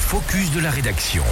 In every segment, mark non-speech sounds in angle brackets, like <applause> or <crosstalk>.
focus de la rédaction.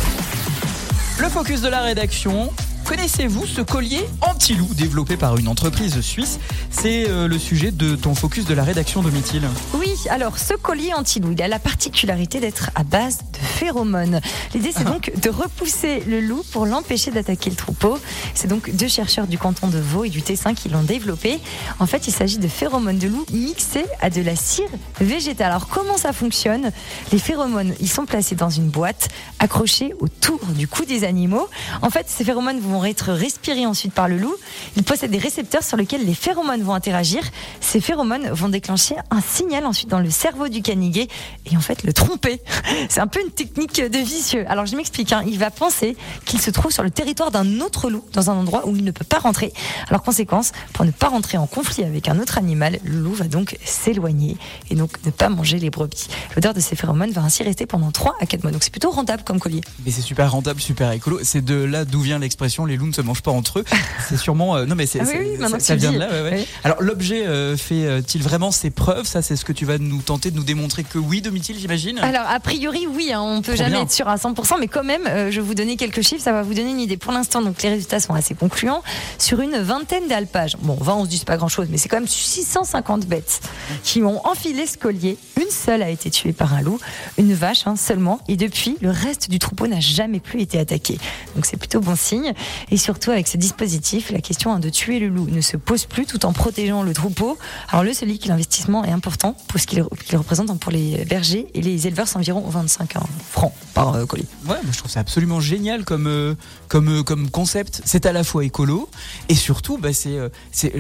Le focus de la rédaction. Connaissez-vous ce collier anti-loup développé par une entreprise suisse? C'est euh, le sujet de ton focus de la rédaction Domitil. Oui, alors ce collier anti-loup, il a la particularité d'être à base de phéromones. L'idée, c'est donc de repousser le loup pour l'empêcher d'attaquer le troupeau. C'est donc deux chercheurs du canton de Vaud et du Tessin qui l'ont développé. En fait, il s'agit de phéromones de loup mixés à de la cire végétale. Alors, comment ça fonctionne? Les phéromones, ils sont placés dans une boîte accrochée autour du cou des animaux. En fait, ces phéromones vont être respirés ensuite par le loup. Ils possèdent des récepteurs sur lesquels les phéromones vont interagir. Ces phéromones vont déclencher un signal ensuite dans le cerveau du canigué et en fait le tromper. <laughs> C'est un peu une technique de vicieux. Alors je m'explique, hein. il va penser qu'il se trouve sur le territoire d'un autre loup, dans un endroit où il ne peut pas rentrer. Alors conséquence, pour ne pas rentrer en conflit avec un autre animal, le loup va donc s'éloigner et donc ne pas manger les brebis. L'odeur de ces phéromones va ainsi rester pendant 3 à 4 mois. Donc c'est plutôt rentable comme collier. Mais c'est super rentable, super écolo. C'est de là d'où vient l'expression les loups ne se mangent pas entre eux. <laughs> C'est sûrement. euh, non, mais c'est, Ah oui, oui, ça, vient de là. ouais, ouais. Oui. Alors, l'objet euh, fait-il vraiment ses preuves? Ça, c'est ce que tu vas nous tenter de nous démontrer que oui, Domitil, j'imagine Alors, a priori, oui, hein, on peut Trop jamais bien. être sûr à 100%, mais quand même, euh, je vais vous donner quelques chiffres, ça va vous donner une idée. Pour l'instant, donc les résultats sont assez concluants. Sur une vingtaine d'alpages, bon, 20, on se dit pas grand chose, mais c'est quand même 650 bêtes qui ont enfilé ce collier. Une seule a été tuée par un loup, une vache hein, seulement, et depuis, le reste du troupeau n'a jamais plus été attaqué. Donc c'est plutôt bon signe. Et surtout, avec ce dispositif, la question hein, de tuer le loup ne se pose plus tout en protégeant le troupeau. Alors le que l'investissement est important pour ce qu'il représente hein, pour les bergers et les éleveurs, c'est environ 25 hein, francs par euh, colis. Ouais, moi, je trouve ça absolument génial comme, euh, comme, euh, comme concept. C'est à la fois écolo et surtout, bah,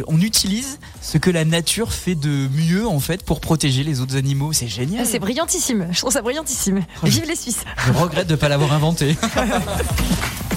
on utilise ce que la nature fait de mieux en fait pour protéger les autres animaux. C'est génial. C'est brillantissime. Je trouve ça brillantissime. Oh, Vive les Suisses. Je regrette de ne pas l'avoir inventé. <laughs>